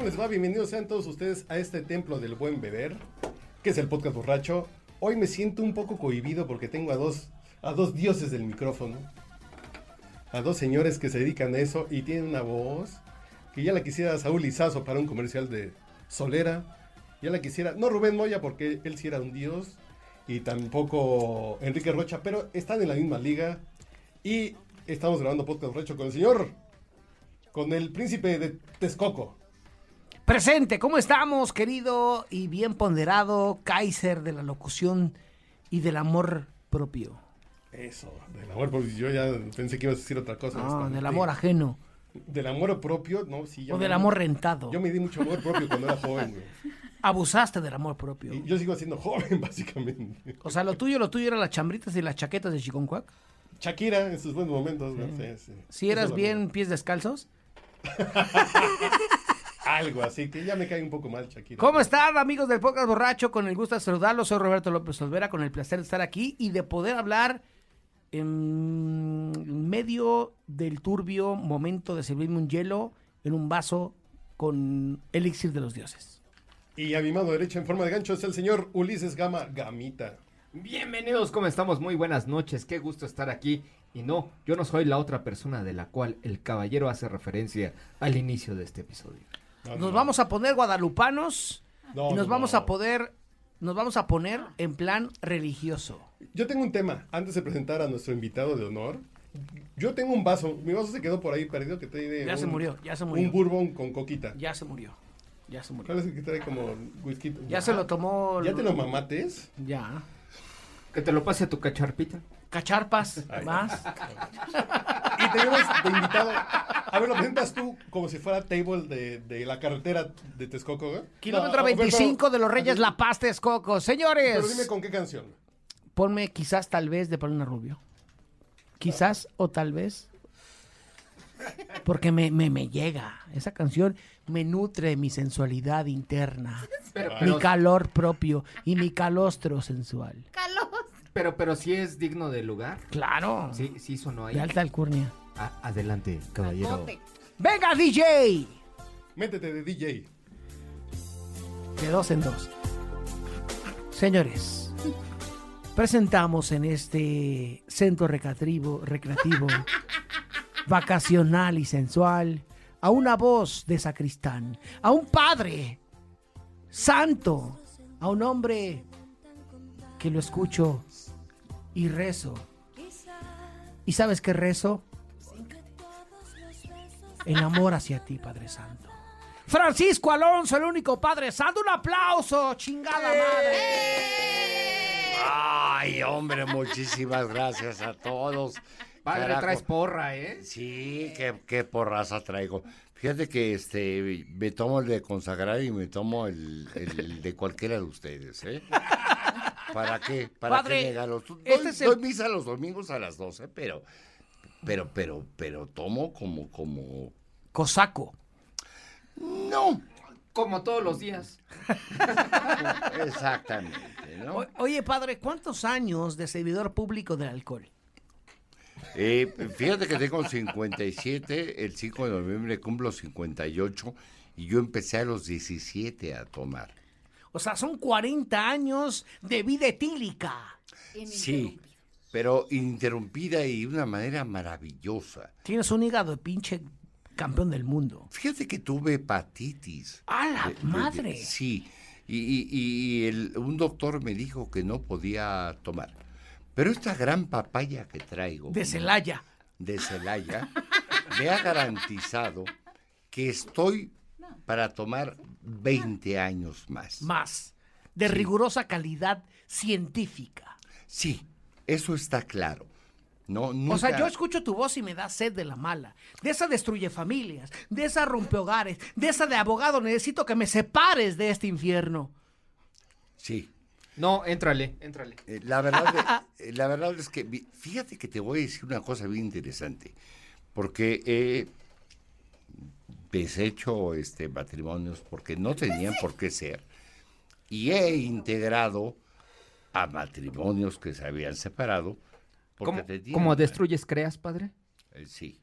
¿Cómo les va? Bienvenidos sean todos ustedes a este templo del buen beber, que es el podcast borracho. Hoy me siento un poco cohibido porque tengo a dos, a dos dioses del micrófono. A dos señores que se dedican a eso y tienen una voz que ya la quisiera Saúl Izazo para un comercial de Solera. Ya la quisiera, no Rubén Moya porque él sí era un dios y tampoco Enrique Rocha, pero están en la misma liga y estamos grabando podcast borracho con el señor con el príncipe de Texcoco. Presente, ¿cómo estamos, querido y bien ponderado Kaiser de la locución y del amor propio? Eso, del amor propio. Yo ya pensé que ibas a decir otra cosa. No, del amor ajeno. Del amor propio, no, sí. o del amor rentado. Yo me di mucho amor propio cuando era joven, güey. Abusaste del amor propio. Y yo sigo siendo joven, básicamente. O sea, lo tuyo, lo tuyo eran las chambritas y las chaquetas de Chiconcuac. Shakira en sus buenos momentos, güey. Sí, sí. Si eras bien pies descalzos. Algo así, que ya me cae un poco mal, Shakira. ¿Cómo están, amigos del Podcast Borracho? Con el gusto de saludarlos, soy Roberto López Olvera, con el placer de estar aquí y de poder hablar en medio del turbio momento de servirme un hielo en un vaso con elixir de los dioses. Y a mi mano derecha, en forma de gancho, es el señor Ulises Gama Gamita. Bienvenidos, ¿cómo estamos? Muy buenas noches, qué gusto estar aquí. Y no, yo no soy la otra persona de la cual el caballero hace referencia al inicio de este episodio. No, Nos no. vamos a poner guadalupanos No, y nos no, vamos no. a poder, nos vamos a poner en plan religioso. Yo tengo un tema, antes de presentar a nuestro invitado de honor. Yo tengo un vaso, mi vaso se quedó por ahí perdido que tiene Ya se un- murió, ya se murió. Un bourbon con coquita. Ya se murió, ya se murió. ¿Cuál es el que trae como whisky? Ya se lo tomó. ¿Ya te lo mamates? Ya. Que te lo pase a tu cacharpita. Cacharpas, Ay. más. Y tenemos de invitado. A ver, lo presentas tú como si fuera table de, de la carretera de Texcoco, ¿eh? Kilómetro No, pero- 25 de los Reyes La Paz, Texcoco. Pero Señores, dime con qué canción. ponme quizás tal vez de Paulina Rubio. Quizás o tal vez. Porque me, me, me llega. Esa canción me nutre mi sensualidad interna. Pero, Mi pero, calor propio y mi calostro sensual. Pero, pero sí es digno de lugar. Claro. Sí, sí sonó ahí. De alta alcurnia. Ah, adelante, caballero. ¡Venga, DJ! Métete de DJ. De dos en dos. Señores, presentamos en este centro recreativo, recreativo vacacional y sensual, a una voz de sacristán, a un padre santo, a un hombre que lo escucho y rezo. ¿Y sabes qué rezo? El amor hacia ti, Padre Santo. Francisco Alonso, el único Padre Santo. Un aplauso, chingada madre. Ay, hombre, muchísimas gracias a todos. Padre, Carajo. traes porra, ¿eh? Sí, qué, qué porraza traigo. Fíjate que este me tomo el de consagrar y me tomo el, el- el de cualquiera de ustedes, ¿eh? ¿Para qué? ¿Para Padre, qué negarlos? Doy, este es el- doy misa los domingos a las 12, pero, pero, pero, pero tomo como, como... Cosaco. No, Como todos los días. exactamente, ¿no? O- oye, padre, ¿cuántos años de servidor público del alcohol? Eh, fíjate que tengo 57, el 5 de noviembre cumplo 58 y yo empecé a los 17 a tomar. O sea, son 40 años de vida etílica. Sí, pero interrumpida y de una manera maravillosa. Tienes un hígado de pinche campeón del mundo. Fíjate que tuve hepatitis. ¡A la De- de- de- madre! sí, y, y- y el- un doctor me dijo que no podía tomar. Pero esta gran papaya que traigo De Celaya. de Celaya me ha garantizado que estoy para tomar 20 años más. Más. De rigurosa calidad científica. Sí, eso está claro. No, nunca. O sea, yo escucho tu voz y me da sed de la mala. De esa destruye familias, de esa rompe hogares, de esa de abogado. Necesito que me separes de este infierno. Sí. No, éntrale, éntrale. Eh, La verdad, de- eh, la verdad es que, fíjate que te voy a decir una cosa bien interesante, porque he deshecho este, matrimonios porque no tenían por qué ser, y he integrado a matrimonios que se habían separado. Porque ¿Cómo, tenían- cómo destruyes, creas, padre? Eh, sí.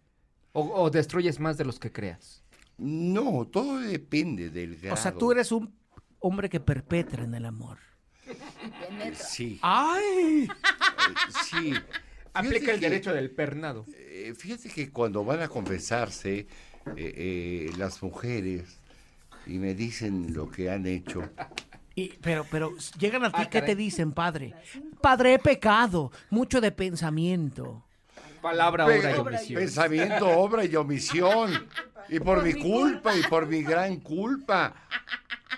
O, o destruyes más de los que creas? No, todo depende del grado. O sea, tú eres un hombre que perpetra en el amor. Eh, Sí, ¡Ay! eh, sí. Aplica Fíjate el que- derecho del pernado. Eh, fíjate que cuando van a confesarse eh, eh, las mujeres y me dicen lo que han hecho, Y- pero, pero llegan a ti, Ah, ¿qué te dicen, padre? Padre, he pecado, mucho de pensamiento. Palabra, Pe- obra y omisión. pensamiento, obra y omisión, y por mi culpa y por mi gran culpa.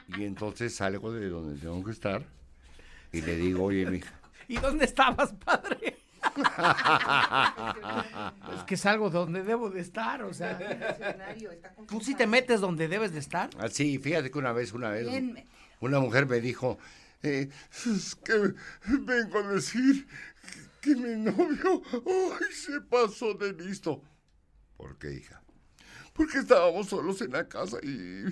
Y entonces salgo de donde tengo que estar y le digo, oye, mija, ¿Y dónde estabas, padre? es que salgo donde debo de estar, o sea. ¿Tú sí te metes donde debes de estar? así, fíjate que una vez, una vez, Bien, una mujer me dijo, eh, es que vengo a decir que mi novio ay, se pasó de listo. ¿Por qué, hija? Porque estábamos solos en la casa y,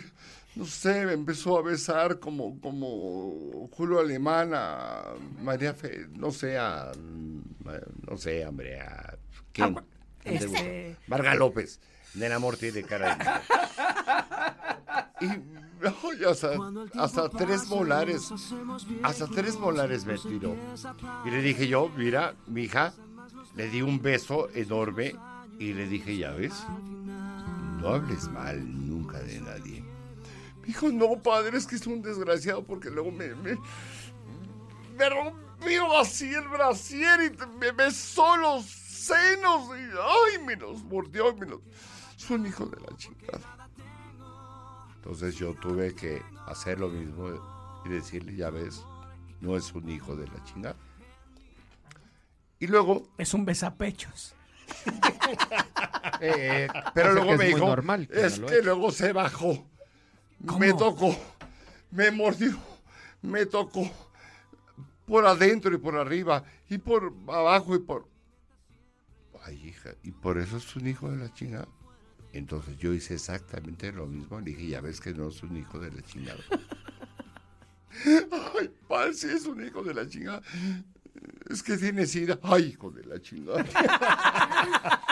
no sé, me empezó a besar como, como Julio Alemán a María Fe, no sé, a, no sé, hombre, a... ¿Quién? Ah, este- Varga López. El amor tiene cara de. Y hasta tres molares, hasta tres molares me tiró. Y le dije yo, mira, mi hija, le di un beso enorme y le dije, ya ves, no hables mal nunca de nadie. Dijo, no, padre, es que es un desgraciado porque luego me, me, me rompió así el brasier y me besó los senos y ay, me los mordió y me los... Es un hijo de la chingada. Entonces yo tuve que hacer lo mismo y decirle, ya ves, no es un hijo de la chingada. Y luego, Es un besapechos. Eh, pero o sea luego me dijo, normal que es no que luego se bajó, me tocó, me mordió, me tocó por adentro y por arriba y por abajo y por... Ay, hija, y por eso es un hijo de la chingada. Entonces yo hice exactamente lo mismo. Le dije, ya ves que no es un hijo de la chingada. Ay, padre, sí es un hijo de la chingada. Es que tiene sida. Ay, hijo de la chingada.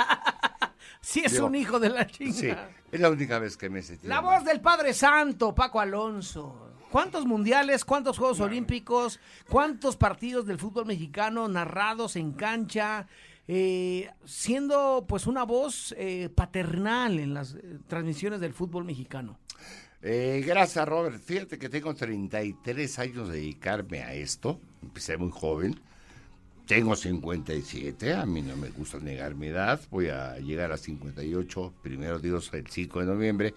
Sí, es Digo, un hijo de la Sí, chingada. es la única vez que me sentí. La voz del Padre Santo, Paco Alonso. ¿Cuántos mundiales, cuántos Juegos Olímpicos, cuántos partidos del fútbol mexicano narrados en cancha, eh, siendo pues una voz eh, paternal en las eh, transmisiones del fútbol mexicano? Gracias, Robert. Fíjate que tengo 33 años de dedicarme a esto. Empecé muy joven. Tengo 57, a mí no me gusta negar mi edad. Voy a llegar a 58, primero Dios, el 5 de noviembre.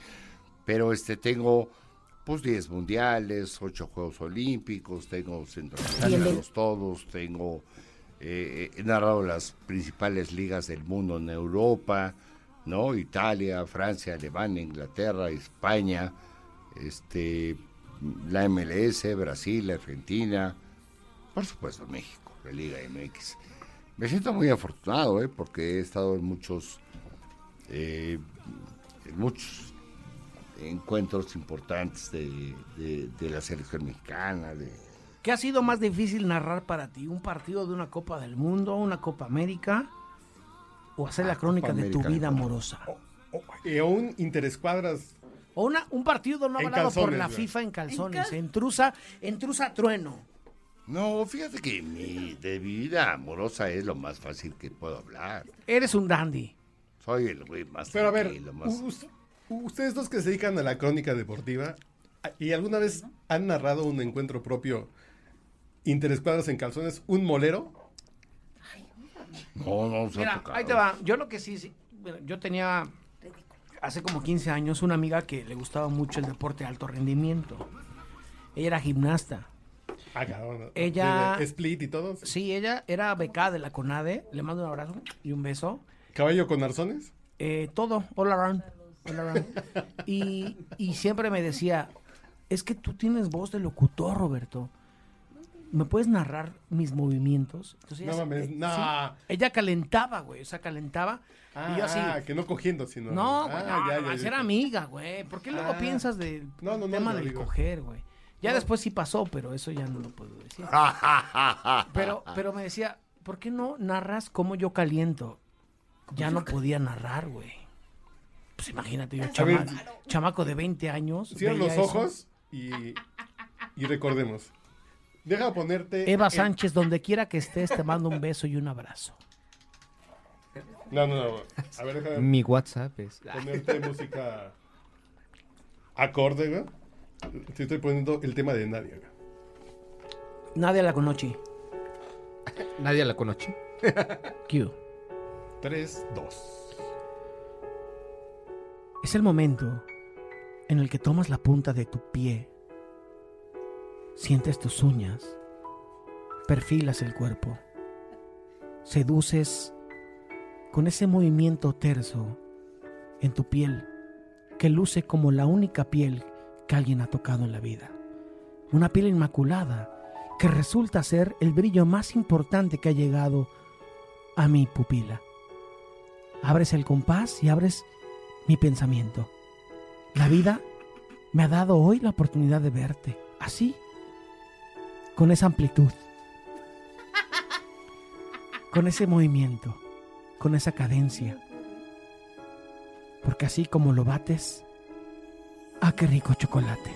Pero este tengo pues 10 mundiales, 8 Juegos Olímpicos, tengo centroamericanos todos, tengo eh, he narrado las principales ligas del mundo en Europa, ¿no? Italia, Francia, Alemania, Inglaterra, España, este, la MLS, Brasil, Argentina, por supuesto México, la Liga MX. Me siento muy afortunado, ¿eh? Porque he estado en muchos, eh, en muchos encuentros importantes de, de- de la selección mexicana, de, ¿Qué ha sido más difícil narrar para ti? ¿Un partido de una Copa del Mundo, una Copa América? ¿O hacer la Ah, crónica Copa de tu vida amorosa? O- y aún interescuadras. O una, un partido no avalado por la. FIFA en calzones, cal- en trusa, en trusa trueno. No, fíjate que mi, de mi vida amorosa es lo más fácil que puedo hablar. Eres un dandy. Soy el güey más Pero a ver, más- us- ustedes dos que se dedican a la crónica deportiva, ¿y alguna vez han narrado un encuentro propio interescuadras en calzones, un molero? No, no, se ha Mira, tocado. ahí te va. Yo lo que sí, sí, yo tenía hace como 15 años una amiga que le gustaba mucho el deporte de alto rendimiento. Ella era gimnasta. Ah, cabrón. Ella- ¿De- de Split y todo. Sí, ella era becada de la CONADE. Le mando un abrazo y un beso. ¿Caballo con arzones? Eh, todo, all around. all around. Y, y siempre me decía, es que tú tienes voz de locutor, Roberto. ¿Me puedes narrar mis movimientos? Entonces, No ella- mames, eh, no. sí, ella calentaba, güey, o sea, calentaba. Ah, y yo así, ah, que no cogiendo, sino. no, ah, güey, no, ya, ya, era ya. amiga, güey. ¿Por qué luego Ah. piensas del No, tema del coger, güey? Ya después sí pasó, pero eso ya no lo puedo decir. Pero, pero me decía, ¿por qué no narras cómo yo caliento? Ya no podía narrar, güey. Pues imagínate, yo chama- ver. chamaco de 20 años. Cierra los ojos y, y recordemos. Deja ponerte. Eva el- Sánchez, donde quiera que estés, te mando un beso y un abrazo. No, no, no. A ver, déjame Mi WhatsApp es. ponerte música acorde, güey. Te estoy poniendo el tema de Nadia. Nadia la conocí. Nadie la conoce. Q. 3, 2. Es el momento en el que tomas la punta de tu pie, sientes tus uñas, perfilas el cuerpo, seduces con ese movimiento terso en tu piel que luce como la única piel que alguien ha tocado en la vida. Una piel inmaculada que resulta ser el brillo más importante que ha llegado a mi pupila. Abres el compás y abres mi pensamiento. La vida me ha dado hoy la oportunidad de verte, así, con esa amplitud, con ese movimiento, con esa cadencia. Porque así como lo bates, ¡ah, qué rico chocolate!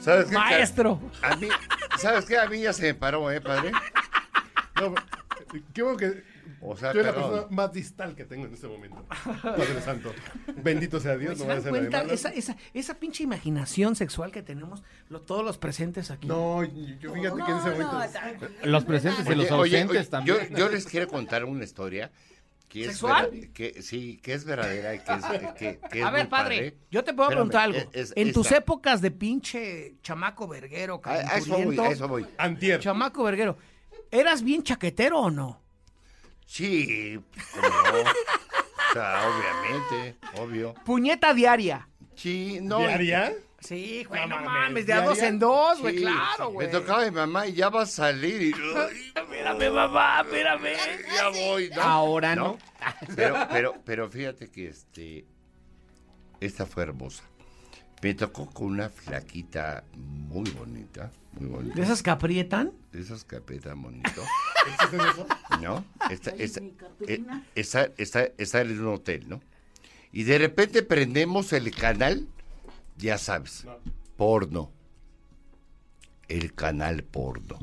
¿Sabes qué? ¡Maestro! A mí, ¿Sabes qué? A mí ya se me paró, ¿eh, padre? No, qué bueno que. O sea, Yo es la persona más distal que tengo en este momento. Padre Santo. Bendito sea Dios. ¿Se No de cuenta? Esa, esa, esa pinche imaginación sexual que tenemos lo- todos los presentes aquí. No, yo fíjate que en ese momento. Los presentes y Oye, los oye, ausentes oye, también. Yo, yo les quiero contar una historia que es ¿Sexual? vera- que sí, que es verdadera y que es, que, que es A ver, padre, yo te puedo Espérame, preguntar algo. es- es- en tus épocas de pinche chamaco verguero, A, a eso voy, a eso voy. Antier. chamaco verguero, ¿eras bien chaquetero o no? Sí, no. O sea, obviamente, obvio. Puñeta diaria. Sí, no. ¿Diaria? Sí, güey, No no, mames, mames, de a dos en dos, güey, sí, claro, Me güey. tocaba mi mamá y ya va a salir y... Espérame, mamá, espérame. ya voy, ¿no? Ahora no. Pero, pero, pero fíjate que este, esta fue hermosa. Me tocó con una flaquita muy bonita, muy bonita. ¿De esas que aprietan? De esas que apretan bonito, ¿Existen eso? ¿no? Está, eh, está, está, está en un hotel, ¿no? Y de repente prendemos el canal, ya sabes, No. porno. El canal porno.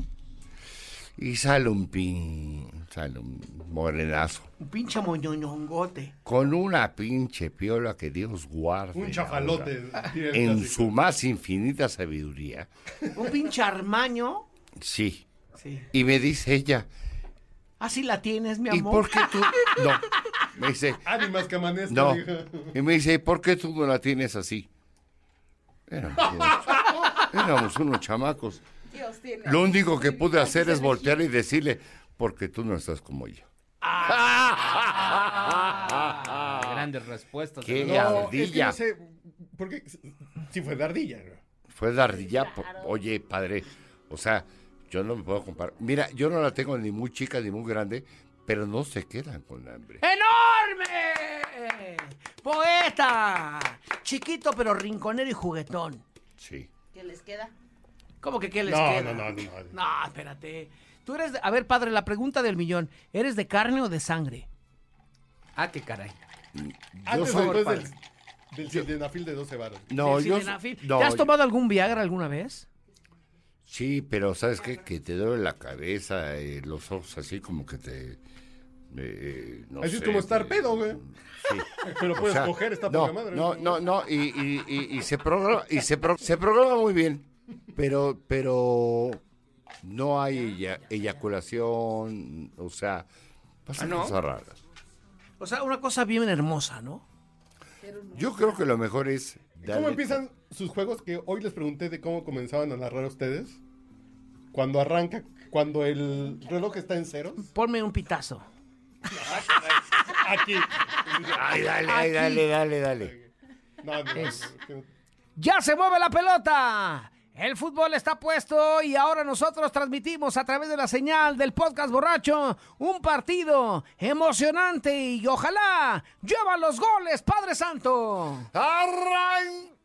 Y sale un pin, sale un morenazo. Un pinche moñoñongote. Con una pinche piola que Dios guarde. Un chafalote. ahora. En su más infinita sabiduría. Un pinche armaño. Sí. Sí. Y me dice ella, Así la tienes, mi ¿y amor. por qué tú? No. Me dice, Ánimas que amanezca. no. Y me dice, ¿por qué tú no la tienes así? Éramos unos, éramos unos chamacos. Dios tiene. Lo único que pude hacer es voltear y decirle, porque tú no estás como yo. Ah, grandes respuestas. Qué de No, verdad. es que ardilla. no sé. ¿Por qué? Sí, fue de ardilla. Fue de ardilla. Oye, padre, o sea, yo no me puedo comparar. Mira, yo no la tengo ni muy chica ni muy grande, pero no se quedan con hambre. ¡Enorme! ¡Poeta! Chiquito pero rinconero y juguetón. Sí. ¿Qué les queda? ¿Cómo que qué les No, queda? no, no, no. No, espérate. Tú eres de- A ver, padre, la pregunta del millón. ¿Eres de carne o de sangre? Ah, qué caray. Antes o soy- después del, del sildenafil de 12 varos. No, yo. sildenafil. no, ¿Te has yo- tomado algún Viagra alguna vez? Sí, pero ¿sabes qué? Que te duele la cabeza, eh, los ojos así como que te... eh, no Así es sé, como estar te- pedo, güey. Sí. Pero O puedes sea, coger esta no, poca madre. No, no, no, y, y, y, y se programa, y se, pro- se programa muy bien, pero, pero no hay eya- eyaculación, o sea, pasan ¿Ah, no? cosas raras. O sea, una cosa bien hermosa, ¿no? Yo creo que lo mejor es... ¿Cómo empiezan sus juegos que hoy les pregunté de cómo comenzaban a narrar ustedes. Cuando arranca, cuando el reloj está en ceros. Ponme un pitazo. Aquí. Ay, dale, ay, dale, dale, dale. No, no, Es- no. ¡Ya se mueve la pelota! El fútbol está puesto y ahora nosotros transmitimos a través de la señal del podcast borracho un partido emocionante y ojalá lleva los goles, Padre Santo.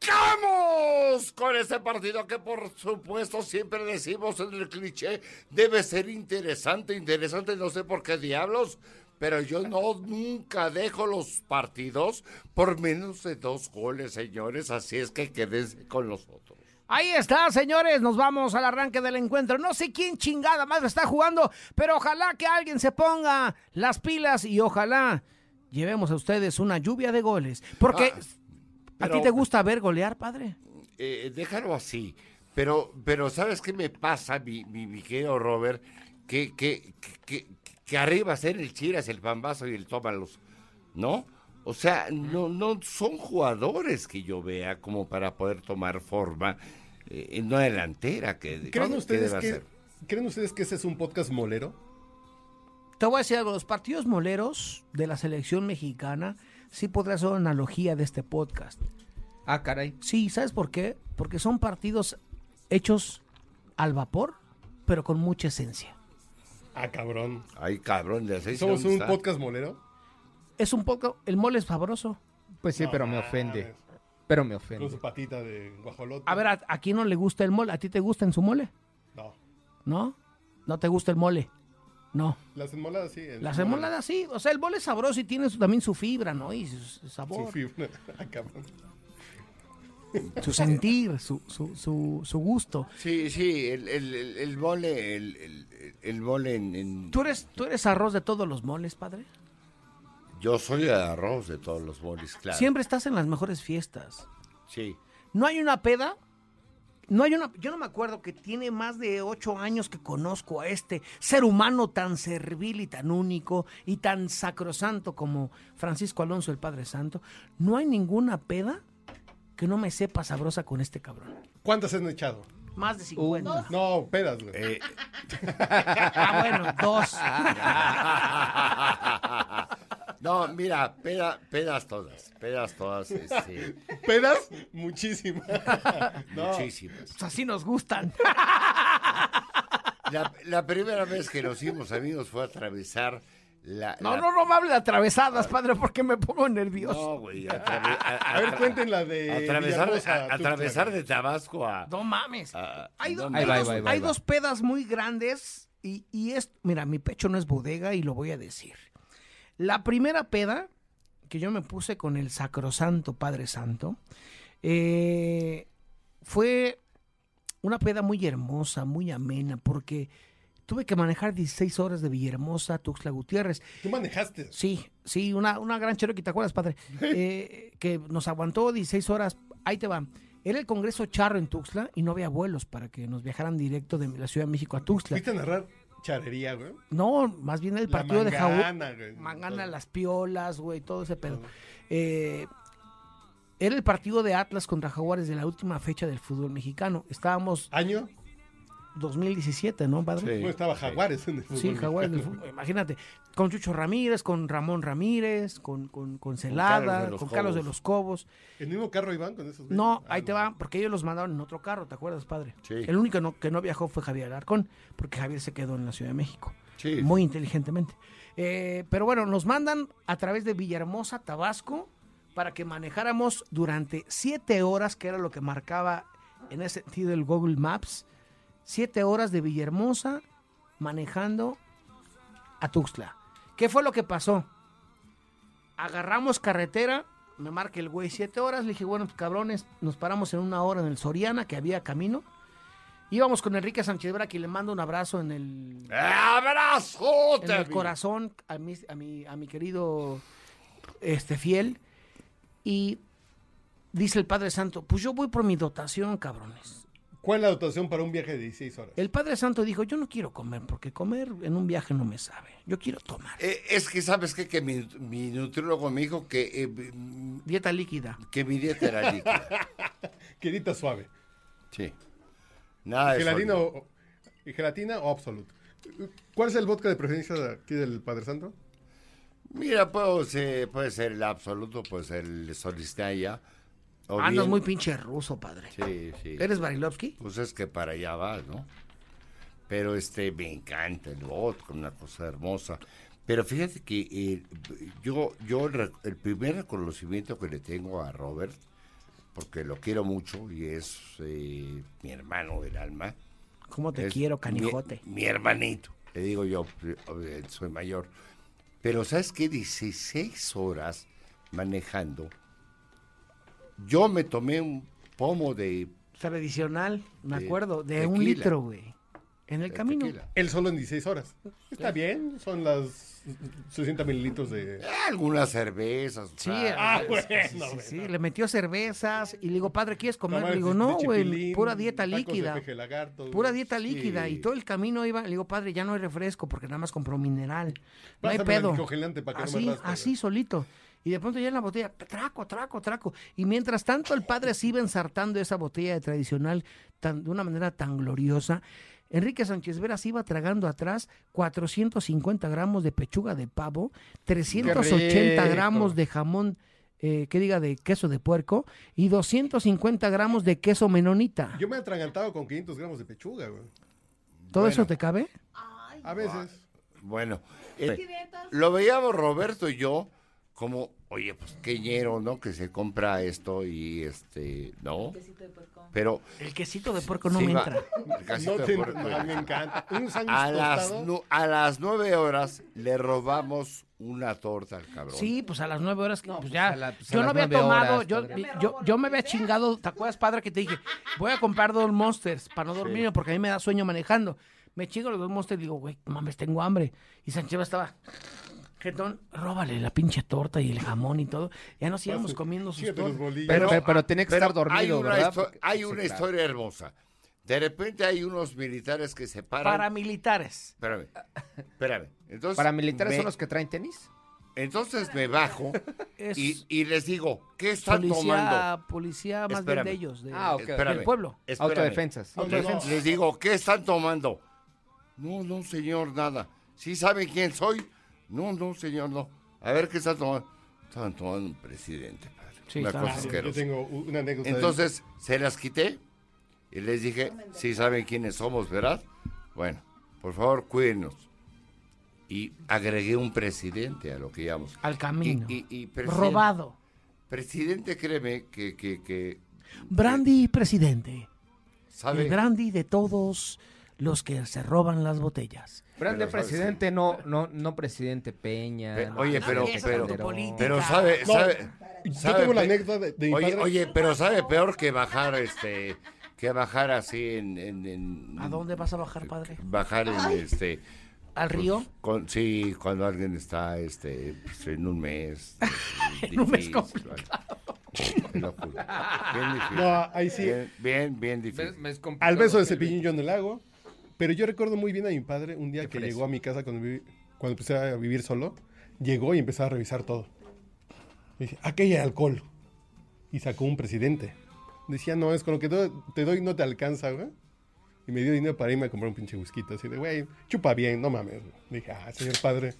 ¡Arrancamos con este partido que por supuesto siempre decimos en el cliché debe ser interesante, interesante, no sé por qué diablos, pero yo no nunca dejo los partidos por menos de dos goles, señores, así es que quédense con nosotros. Ahí está, señores, nos vamos al arranque del encuentro. No sé quién chingada más está jugando, pero ojalá que alguien se ponga las pilas y ojalá llevemos a ustedes una lluvia de goles. Porque Ah, a ti te gusta ver golear, padre. eh, déjalo así. Pero, pero ¿sabes qué me pasa, mi, mi, mi querido Robert? Que, que, que, que arriba hacer el chiras, el pambazo y el tómalos, ¿no? O sea, no, no son jugadores que yo vea como para poder tomar forma eh, en una delantera que, ¿Creen ustedes que, ser. ¿Creen ustedes que ese es un podcast molero? Te voy a decir algo, los partidos moleros de la selección mexicana sí podrá ser una analogía de este podcast. Ah, caray. Sí, ¿sabes por qué? Porque son partidos hechos al vapor, pero con mucha esencia. Ah, cabrón. Ay, cabrón, de ¿Somos ¿dónde un está? podcast molero? Es un poco, el mole es sabroso. Pues sí, No pero me ofende. Pero me Con su ofende. patita de guajolote. A ver, ¿a, a quién no le gusta el mole? ¿A ti te gusta en su mole? No. ¿No? ¿No te gusta el mole? No. Las enmoladas sí. en Las su mole. emoladas sí. O sea, el mole es sabroso y tiene su- también su fibra, ¿no? Y su, su Su sabor, fibra. Ah, su sentir, su, su, su, su gusto. Sí, sí, el, el, el, el mole, el, el, el mole en, en- ¿Tú eres, ¿Tú eres arroz de todos los moles, padre? Yo soy de arroz de todos los moles, claro. Siempre estás en las mejores fiestas. Sí. No hay una peda. No hay una. Yo no me acuerdo que tiene más de ocho años que conozco a este ser humano tan servil y tan único y tan sacrosanto como Francisco Alonso, el Padre Santo. No hay ninguna peda que no me sepa sabrosa con este cabrón. ¿Cuántas han echado? Más de 50. No, pedas, güey. Eh, Ah, bueno, dos. no, mira, peda- pedas todas, pedas todas, este, ¿Pedas? Muchísimas. No. muchísimas. Pues así nos gustan. La, la primera vez que nos hicimos amigos fue atravesar la... No, la- no, no me hable de atravesadas, padre, porque me pongo nervioso. No, güey, atrave- a, A ver, cuenten la de atravesar, a- atravesar de Tabasco a... No mames. Hay do- dos, va, hay va. dos pedas muy grandes y, y es, mira, mi pecho no es bodega y lo voy a decir. La primera peda que yo me puse con el sacrosanto Padre Santo eh, fue una peda muy hermosa, muy amena, porque tuve que manejar 16 horas de Villahermosa a Tuxtla Gutiérrez. Tú manejaste. Sí, sí, una, una gran Cherokee, ¿te acuerdas, padre? Eh, que nos aguantó 16 horas. Ahí te va. Era el Congreso Charro en Tuxtla y no había vuelos para que nos viajaran directo de la Ciudad de México a Tuxtla. Fuiste a narrar charería, güey. No, más bien el La partido de Jaú. mangana. Mangana, Todo. las piolas, güey, todo ese pedo. Eh, era el partido de Atlas contra Jaguares de la última fecha del fútbol mexicano. Estábamos ¿Año? 2017, ¿no, padre? Sí. No estaba Jaguares en el fútbol. Sí, Jaguares del mexicano. fútbol. Imagínate, con Chucho Ramírez, con Ramón Ramírez, con, con, con Carlos Celada, de los con Carlos de Cobos. los Cobos. ¿El mismo carro iban con esos? No, Ah, ahí te va, porque ellos los mandaron en otro carro, ¿te acuerdas, padre? Sí. El único no- que no viajó fue Javier Alarcón, porque Javier se quedó en la Ciudad de México. Sí. Muy inteligentemente. Eh, pero bueno, nos mandan a través de Villahermosa, Tabasco, para que manejáramos durante siete horas, que era lo que marcaba en ese sentido el Google Maps, siete horas de Villahermosa manejando a Tuxtla. ¿Qué fue lo que pasó? Agarramos carretera, me marca el güey siete horas, le dije, bueno, pues cabrones, nos paramos en una hora en el Soriana, que había camino. Íbamos con Enrique Sánchez Vera, que le mando un abrazo en el, ¡Abrazote! en el corazón a mi, a mi, a mi querido este fiel. Y dice el Padre Santo, pues yo voy por mi dotación, cabrones. ¿Cuál es la dotación para un viaje de 16 horas? El Padre Santo dijo, yo no quiero comer, porque comer en un viaje no me sabe. Yo quiero tomar. Eh, es que, ¿sabes qué? Que mi, mi nutriólogo me dijo que, eh, Dieta líquida. que mi dieta era líquida. Quedita suave. Sí. Nada de ¿Gelatina o, y gelatina o absolute? ¿Cuál es el vodka de preferencia de aquí del Padre Santo? Mira, puede ser, puede ser el absoluto, puede ser el Solistaya. O Andas bien- muy pinche ruso, padre. Sí, sí. ¿Eres Barilovsky? Pues es que para allá vas, ¿no? Pero este, me encanta el vodka, una cosa hermosa. Pero fíjate que eh, yo, yo el, primer reconocimiento que le tengo a Robert, porque lo quiero mucho y es eh, mi hermano del alma. ¿Cómo te es quiero, mi- canijote? Mi, hermanito, le digo yo, eh, soy mayor. Pero ¿sabes qué? 16 horas manejando. Yo me tomé un pomo de, Tradicional, me de acuerdo, de un litro, güey. En el de camino. tequila. Él solo en 16 horas. Está bien, son las 60 mililitros de... Algunas cervezas. Sí, ah, Ah, sí, bueno, sí, sí, le metió cervezas y le digo, padre, ¿quieres comer? Le digo, no, güey, pura dieta líquida. lagarto, Pura dieta Sí. líquida. Y todo el camino iba, le digo, padre, ya no hay refresco porque nada más compró mineral. No hay Pásame pedo. congelante para que no me así, así solito. Y de pronto ya en la botella, traco, traco, traco. Y mientras tanto el padre se iba ensartando esa botella de tradicional tan, de una manera tan gloriosa, Enrique Sánchez Vera se iba tragando atrás 450 gramos de pechuga de pavo, 380 rico! gramos de jamón, eh, que diga, de queso de puerco y 250 gramos de queso menonita. Yo me he atragantado con 500 gramos de pechuga, güey. ¿Todo Bueno. eso te cabe? A veces. Bueno, eh, lo veíamos Roberto y yo como, oye, pues qué ñero, ¿no? Que se compra esto y este, ¿no? Pero El quesito de puerco no sí me va- entra. el No de te- puerco. no, me encanta. Un sándwich A las, a las nueve horas le robamos una torta al cabrón. Sí, pues a las nueve horas, que, No, pues pues ya. la- pues yo no había tomado, horas, yo, yo, yo me había chingado, ¿te acuerdas, padre, que te dije, voy a comprar dos monsters para no dormirme porque a mí me da sueño manejando? Me chingo los dos monsters y digo, güey, mames, tengo hambre. Y Sánchez estaba, jetón, róbale la pinche torta y el jamón y todo. Ya nos íbamos comiendo sus tortas. bolillos. Pero, pero, pero tenía que Pero estar dormido, hay una, ¿verdad? histo- hay sí, una claro. historia hermosa. De repente hay unos militares que se paran. Paramilitares. Espérame, espérame. Entonces, ¿Paramilitares me- son los que traen tenis? Entonces me bajo Es y, y les digo, ¿qué están policía, tomando? policía más bien de ellos, de- Ah, ok. Espérame. del pueblo. Espérame. Autodefensas. No, no, Les, no. les digo, ¿qué están tomando? No, no, señor, nada. ¿Sí saben quién soy? No, no, señor, no. A ver, ¿qué están tomando? Estaban tomando un presidente, padre. Sí, Una cosa Yo tengo una anécdota. de- Entonces, se las quité y les dije, sí saben quiénes somos, ¿verdad? Bueno, por favor, cuídenos. Y agregué un presidente a lo que llamamos. Al camino. Y, y- y presidente- Robado. Presidente, créeme que, que, que Brandy presidente. sabe... El brandy de todos los que se roban las botellas. Grande Pero, ¿sabes presidente, no, no, no presidente Peña. Pe- no, oye, no, pero- pero-. Pero sabe, No, sabe, Yo sabe tengo la anécdota de, de mi Oye, padre. oye, pero sabe peor que bajar, este, que bajar así en, en, en- ¿A dónde vas a bajar, padre? bajar en este, ¿Al río? pues, con, sí, cuando alguien está, este, pues, en un mes. En un mes difícil, vale. Te lo juro. Bien difícil. No, ahí sí. Bien, bien, bien difícil. me es complicado Al beso de cepillín yo en el lago. Pero yo recuerdo muy bien a mi padre un día que llegó a mi casa cuando, viví- cuando empecé a vivir solo. Llegó y empezó a revisar todo. Y dice, aquí hay alcohol. Y sacó un presidente. Decía, no, es con lo que te doy no te alcanza, güey. Y me dio dinero para irme a comprar un pinche whisky. Así de, güey, chupa bien, no mames. güey. Dije, ah, señor padre.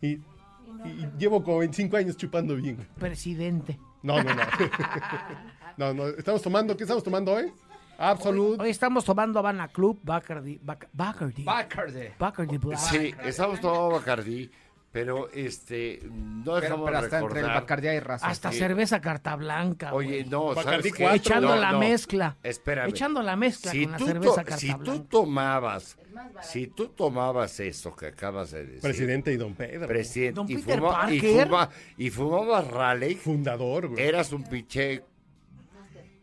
Y, y llevo como 25 años chupando bien. güey. Presidente. No, no, no. no, no. Estamos tomando, ¿qué estamos tomando hoy? Absolute. Hoy estamos tomando Habana Club, Bacardi. Bac- Bacardi. Bacardi. Bacardi Black. Sí, estamos tomando Bacardí, pero este, no Pero, dejamos pero hasta entre el recordar. Bacardí hay razas. Hasta cerveza carta blanca. Oye, no, ¿sabes qué? Echando No, la no. mezcla. Espérame. Echando la mezcla si con la tú cerveza carta si tú blanca. tomabas, si tú tomabas eso que acabas de decir, Presidente y don Pedro. presidente, Don y, Peter fuma- y, Parker. fuma- y fumabas Raleigh, Fundador, güey. eras un pinche,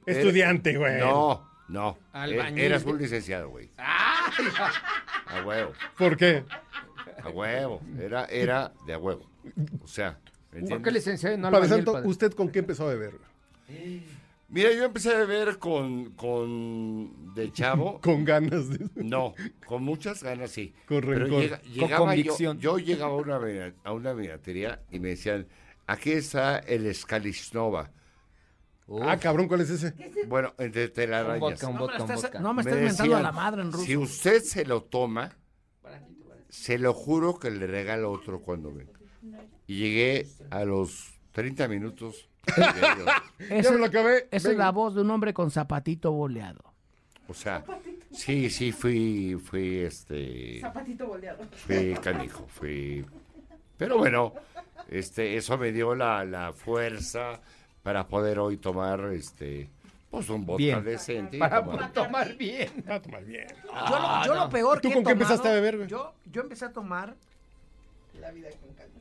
Estudiante, güey. no, no, Albañil. e- eras un licenciado, güey, a huevo, ¿Por qué? a huevo, era, era de a huevo, o sea, ¿me ¿Por qué licenciado no Padre Santo, padre? ¿usted con qué empezó a beber? Mira, yo empecé a beber con, con de chavo. Con ganas de... No, con muchas ganas, sí. Con Pero rencor. llega- Con llegaba convicción. yo llegaba a una, a una vinatería y me decían, aquí está el Ah, cabrón, ¿cuál es ese? Bueno, entre Un telarañas. vodka, un No me, vodka, no me Me estás mentando a la madre en ruso. Si usted se lo toma, se lo juro que le regalo otro cuando venga. Y llegué a los 30 minutos. Esa- Ya me lo acabé. esa es la voz de un hombre con zapatito boleado. O sea, sí, sí, fui, fui, este... Zapatito boleado. Fui canijo, fui... Pero bueno, este, eso me dio la, la fuerza para poder hoy tomar, este, pues un vodka Bien. decente. Para tomar- tomar bien. Ah, yo lo, yo lo peor ¿Tú que con he qué empezaste a beber? Yo, yo empecé a tomar La vida con calma.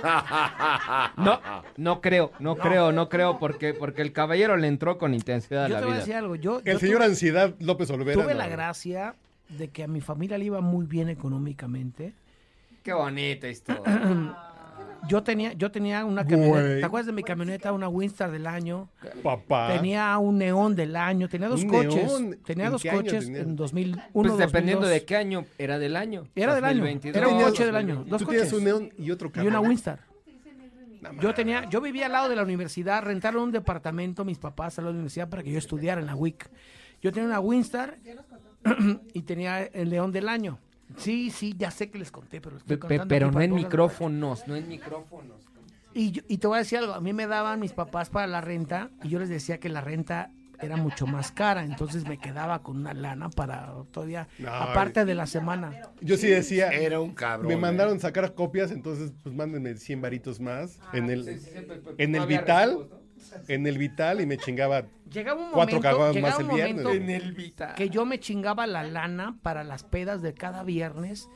No, no creo, no, creo, no creo, porque, porque el caballero le entró con intensidad a Yo la te voy a vida. decir algo. Yo, El yo señor tuve, Ansiedad López Olvera. tuve no. la gracia de que a mi familia le iba muy bien económicamente. Qué bonita historia. Yo tenía, yo tenía una camioneta. Güey. ¿Te acuerdas de mi camioneta? Una Winstar del año. Papá. Tenía un neón del año. Tenía dos ¿Un coches. neón? Tenía ¿En dos coches en 2001. Pues dependiendo 2002. de qué año era del año. Era del año. 2022, Era un coche del año. Dos Tú coches. un neón y otro Y carro. una Winstar. Yo tenía, yo vivía al lado de la universidad, rentaron un departamento mis papás al lado de la universidad para que yo estudiara en la WIC. Yo tenía una Winstar y tenía el León del Año. Sí, sí, ya sé que les conté, pero estoy Pe- contando pero no en micrófonos, no en micrófonos. Y, yo- y te voy a decir algo, a mí me daban mis papás para la renta y yo les decía que la renta era mucho más cara, entonces me quedaba con una lana para todavía, No, aparte de la semana. Yo sí decía. Era un cabrón. Me ¿eh? mandaron sacar copias, entonces pues mándenme 100 varitos más en el, Sí, sí, sí, pe- pe- en no el Vital. En el Vital y me chingaba Llegaba un Cuatro momento, llegaba más un el viernes. momento En el Vita. que yo me chingaba la lana para las pedas de cada viernes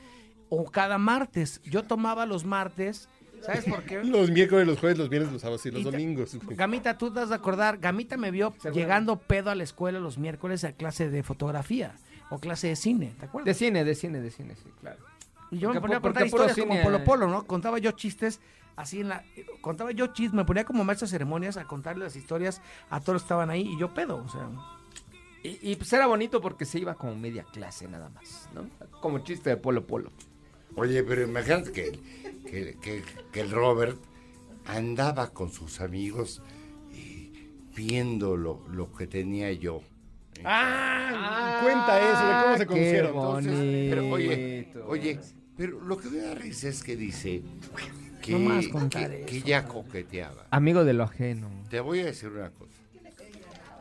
o cada martes. Yo tomaba los martes, ¿sabes por qué? los miércoles, los jueves, los viernes, los sábados y los Y domingos. Gamita, tú te has de acordar, Gamita me vio llegando pedo a la escuela los miércoles a clase de fotografía o clase de cine, ¿te De acuerdas? cine, de cine, de cine, sí, claro. Y yo me porque ponía a contar historias como Polo. Polo, ¿no? Contaba yo chistes así en la... Contaba yo chistes, me ponía como maestro de ceremonias a contarle las historias a todos los que estaban ahí y yo pedo, o sea... Y, y, pues era bonito porque se iba como media clase nada más, ¿no? Como chiste de Polo Polo. Oye, pero imagínate que, que, que- que el Robert andaba con sus amigos y viendo lo, lo que tenía yo. Ah, cuenta eso, de cómo se qué conocieron. Entonces, pero oye, bonito. oye, pero lo que me da risa es que dice que, No más contar que, que eso, ella coqueteaba. Amigo de lo ajeno. Te voy a decir una cosa.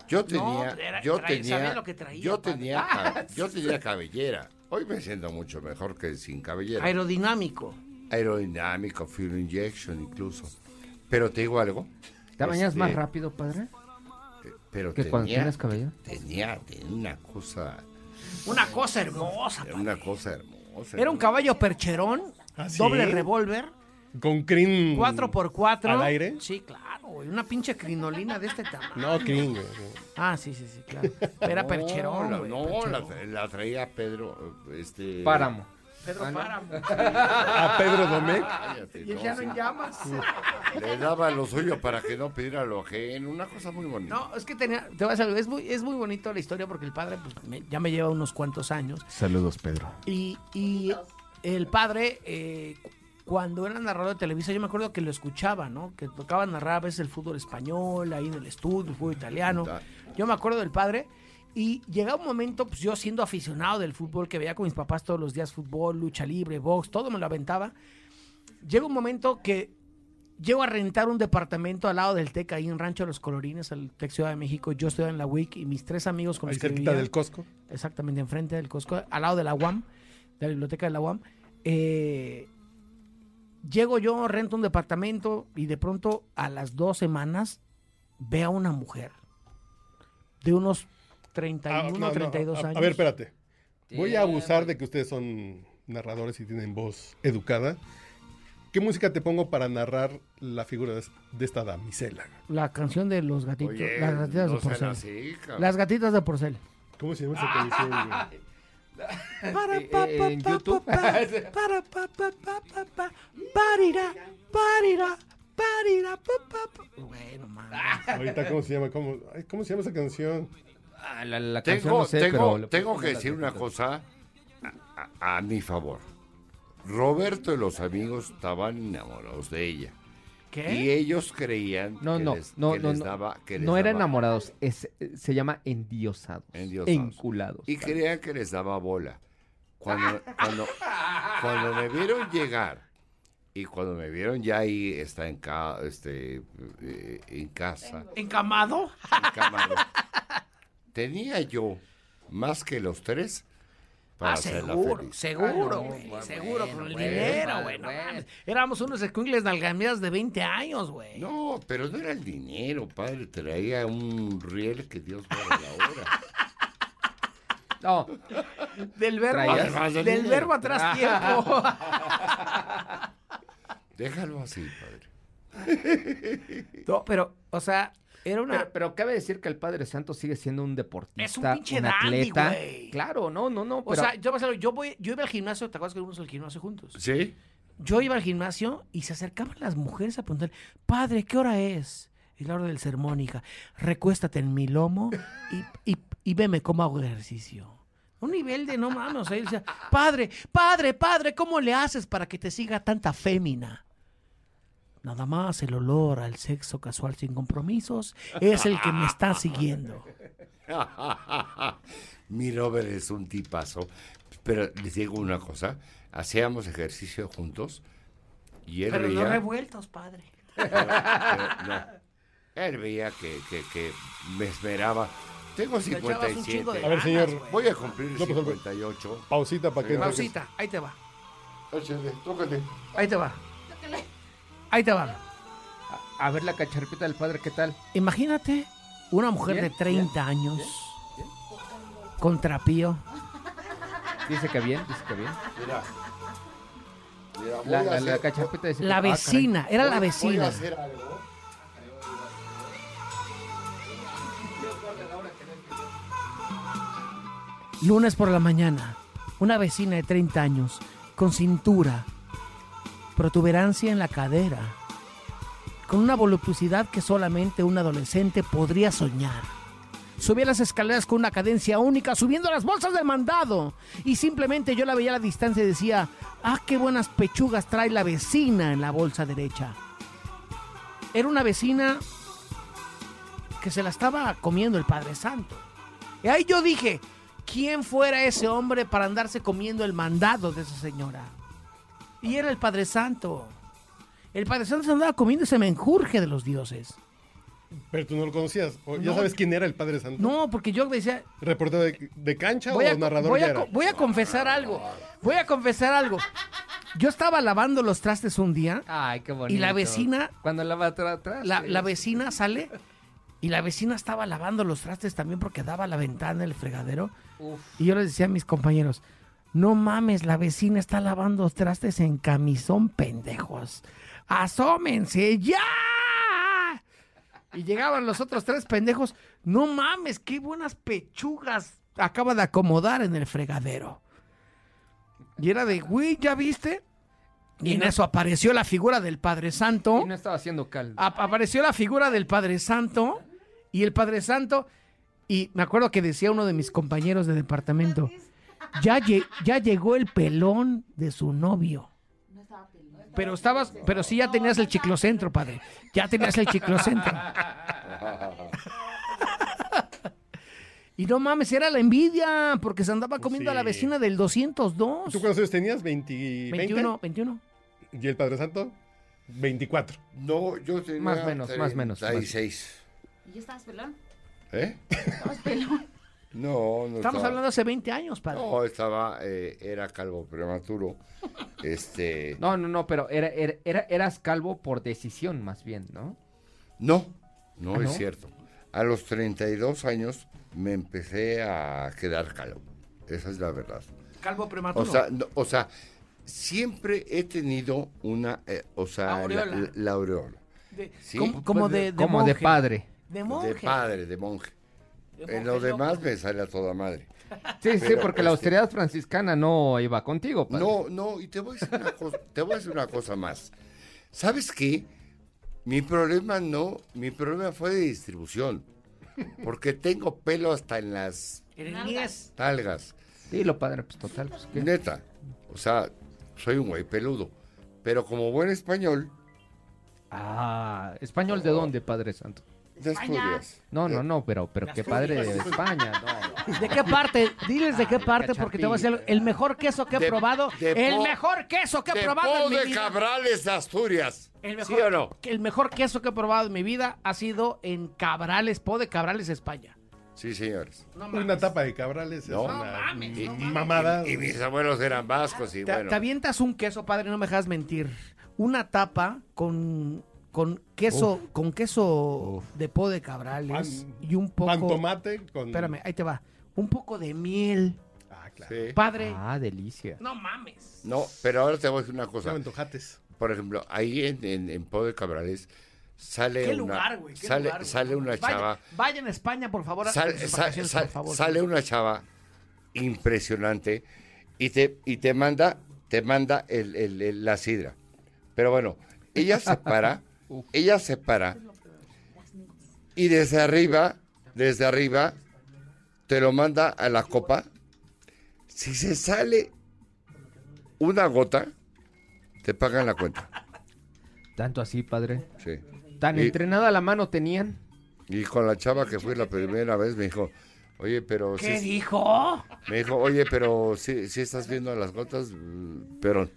Yo tenía, era- yo tenía, sabía lo que traía, yo padre. tenía, yo tenía cabellera. Hoy me siento mucho mejor que sin cabellera. Aerodinámico. Aerodinámico, fuel injection incluso. Pero te digo algo. ¿Te bañas este, más rápido, padre? eh, Pero Que cuando tenía, tienes cabello. tenía, tenía una cosa, Una cosa hermosa. era una cosa hermosa. Era un caballo percherón, ¿Ah, sí? doble revólver, Con crin. 4x4. ¿Al aire? Sí, claro, güey, una pinche crinolina de este tamaño. No, crin, güey. Ah, sí, sí, sí, claro. Era No, percherón, la- güey, No, la, percherón. la traía Pedro, este... Páramo. Pedro Ah, no. Páramo. A Pedro Domecq. Cállate, Y el no, llano sí. en llamas. Le daba lo suyo para que no pidiera lo ajeno, una cosa muy bonita. No, es que tenía, te vas a es muy, es muy bonito la historia porque el padre pues, me- ya me lleva unos cuantos años. Saludos, Pedro. Y, y el padre, eh, cuando era narrador de televisión, yo me acuerdo que lo escuchaba, ¿no? Que tocaba narrar a veces el fútbol español, ahí en el estudio, el fútbol italiano. Yo me acuerdo del padre. Y llegaba un momento, pues yo siendo aficionado del fútbol, que veía con mis papás todos los días fútbol, lucha libre, box, todo me lo aventaba. Llega un momento que llego a rentar un departamento al lado del TEC, ahí en Rancho de los Colorines, al TEC Ciudad de México. Yo estoy en la WIC y mis tres amigos con Ahí los que cerquita vivía- del Costco. exactamente enfrente del Costco, al lado de la UAM, de la biblioteca de la UAM. Eh, llego yo, rento un departamento y de pronto a las dos semanas veo a una mujer de unos 31, Ah, no, no, 32 a- años. A ver, espérate. Voy a abusar de que ustedes son narradores y tienen voz educada. ¿Qué música te pongo para narrar la figura de, esta damisela? La canción de los gatitos, Oye, las gatitas no de porcel. así. Las gatitas de porcel. ¿Cómo se llama esa canción? Para, Eh, pa, pa, en pa, YouTube. pa, pa, para, pa, pa, pa, pa, pa, parira, parira, Parira, pa, pa, pa. Bueno, mames. Ahorita, ¿cómo se llama? ¿Cómo, ay, ¿cómo se llama esa canción? Ah, la, la canción Tengo, no sé, tengo, pero tengo puedo que decir una cosa a, a- a mi favor. Roberto y los amigos estaban enamorados de ella. Y ellos creían No, que no, les, no, que no, les no. daba... Que les No eran daba- enamorados, es, se llama endiosados. Endiosados. Enculados. Y creían que les daba bola. Cuando, cuando, cuando me vieron llegar y cuando me vieron ya ahí está en, ca- este, eh, en casa, ¿Encamado? encamado, tenía yo más que los tres para Ah, seguro, seguro, Ah, güey, bueno, seguro, con el bueno, dinero, bueno, güey. no bueno. Éramos unos escuingles nalgameadas de 20 años, güey. No, pero no era el dinero, padre. Traía un riel que Dios guarde la hora. No, Del verbo, del del verbo atrás tiempo. Déjalo así, padre. No, pero, o sea, era una... pero, pero cabe decir que el Padre Santo sigue siendo un deportista, Es un pinche dandy, atleta. güey. Claro, no, no, no. o sea, yo, yo, voy, yo iba al gimnasio, ¿te acuerdas que íbamos al gimnasio juntos? ¿Sí? Yo iba al gimnasio y se acercaban las mujeres a preguntar, padre, ¿qué hora es? Es la hora del sermón, hija. Recuéstate en mi lomo y, y, y veme cómo hago ejercicio. Un nivel de no mames, o sea, padre, padre, padre, ¿cómo le haces para que te siga tanta fémina? Nada más el olor al sexo casual sin compromisos es el que me está siguiendo. Mi Robert es un tipazo. Pero les digo una cosa. Hacíamos ejercicio juntos y él Pero no veía... revueltos, padre. pero- pero no. Él veía que, que, que me esmeraba. Tengo Le echabas un chingo de 57. A ver, señor. ganas. Voy a cumplir No, pues, 58. Pausita para que... Pausita, ahí te va, Échale, tócale. ahí te va. Ahí te va. A ver la cacharpita del Padre, ¿qué tal? Imagínate una mujer Bien, de 30 años con trapío. Dice que bien, dice que bien. Mira. Mira, voy La, a la, la hacer- cacharpita dice que- La ah, vecina, era la voy- Voy a vecina. hacer algo. Lunes por la mañana, una vecina de 30 años, con cintura, protuberancia en la cadera, con una voluptuosidad que solamente un adolescente podría soñar. Subía las escaleras con una cadencia única, subiendo las bolsas del mandado. Y simplemente yo la veía a la distancia y decía, ah, qué buenas pechugas trae la vecina en la bolsa derecha. Era una vecina que se la estaba comiendo el Padre Santo. Y ahí yo dije, ¿quién fuera ese hombre para andarse comiendo el mandado de esa señora? Y era el Padre Santo. El Padre Santo se andaba comiendo ese menjurje de los dioses. Pero tú no lo conocías. ¿O ¿Ya No. sabes quién era el Padre Santo? No, porque yo decía, ¿Reportero de, de cancha voy a, o narrador voy ya a era? voy a confesar algo. Voy a confesar algo. Yo estaba lavando los trastes un día Ay, qué bonito. y la vecina Cuando lava atrás. atrás, la, la vecina sale y la vecina estaba lavando los trastes también porque daba la ventana el fregadero. Uf. Y yo les decía a mis compañeros, no mames, la vecina está lavando trastes en camisón, pendejos. Asómense, ya. Y llegaban los otros tres pendejos, no mames, qué buenas pechugas acaba de acomodar en el fregadero. Y era de, güey, ¿ya viste? Y en eso apareció la figura del Padre Santo. Y no estaba haciendo caldo. Ap- apareció la figura del Padre Santo y el Padre Santo y me acuerdo que decía uno de mis compañeros de departamento, ya, lle- ya llegó el pelón de su novio. Pero estabas, pero sí ya tenías el chiclocentro, padre. Ya tenías el chiclocentro. Y no mames, era la envidia, porque se andaba comiendo a la vecina del 202. ¿Tú cuántos años tenías? ¿20, 21, 21. ¿Y el Padre Santo? 24. No, yo tenía Más menos, más menos, más. 36. ¿Y ya estabas pelón? ¿Eh? Estabas pelón. No, no Estamos estaba- hablando hace 20 años, padre. No, estaba, eh, era calvo prematuro. Este, No, no, no, pero era, era, era- eras calvo por decisión, más bien, ¿no? no, no ¿Ah, es no? cierto. A los 32 años me empecé a quedar calvo. Esa es la verdad. Calvo prematuro. O sea, no- o sea, siempre he tenido una, eh, o sea, la- Aureola. La, la aureola. De- Sí. como, como Pues de, de como de padre. De monje. De padre, de monje. En lo demás me sale a toda madre. Sí, sí, porque la este- austeridad franciscana no iba contigo, padre. No, no, y te voy a decir una cosa, te voy a decir una cosa más. ¿Sabes qué? Mi problema no, mi problema fue de distribución. Porque tengo pelo hasta en las niés. talgas. Dilo, padre, pues total. Pues, ¿qué? Neta. O sea, soy un güey peludo. Pero como buen español, Ah, ¿español de dónde, Padre Santo? De Asturias. No, no, no, pero, pero qué padre de España. No. ¿De qué parte? Diles de qué parte porque te voy a decir el mejor queso que he De- probado. de el po- mejor queso que he De probado en mi de vida. Cabrales de Asturias. El ¿Sí mejor, o no? el mejor queso que he probado en mi vida ha sido en Cabrales, Po de Cabrales, España. Sí, señores. No Una mames. tapa de cabrales No. es No una mames, m- no mames. mamada. Y mis abuelos eran vascos y Te, bueno. te avientas un queso, padre, no me dejas mentir. Una tapa con, con queso, con queso de Po de Cabrales Pan- y un poco. Pan tomate con... Espérame, ahí te va. Un poco de miel. Ah, claro. Sí. Padre. Ah, delicia. No mames. No, pero ahora te voy a decir una cosa. antojates. Por ejemplo, ahí en, en, en Po de Cabrales sale ¿Qué una, lugar, güey? ¿Qué sale, lugar, sale una Vayan- chava, Vayan a España, por favor. a- sal- sal- sal- por favor. sale una chava impresionante y te, y te manda, te manda el, el- el- la sidra. Pero bueno, ella se para, ella se para y desde arriba, desde arriba, te lo manda a la copa. Si se sale una gota, te pagan la cuenta. Tanto así, padre. Sí. Tan Y- entrenada la mano tenían. Y con la chava que fui la primera vez me dijo, oye, pero ¿Qué sí, dijo? me dijo, oye, pero sí, sí estás viendo las gotas, pero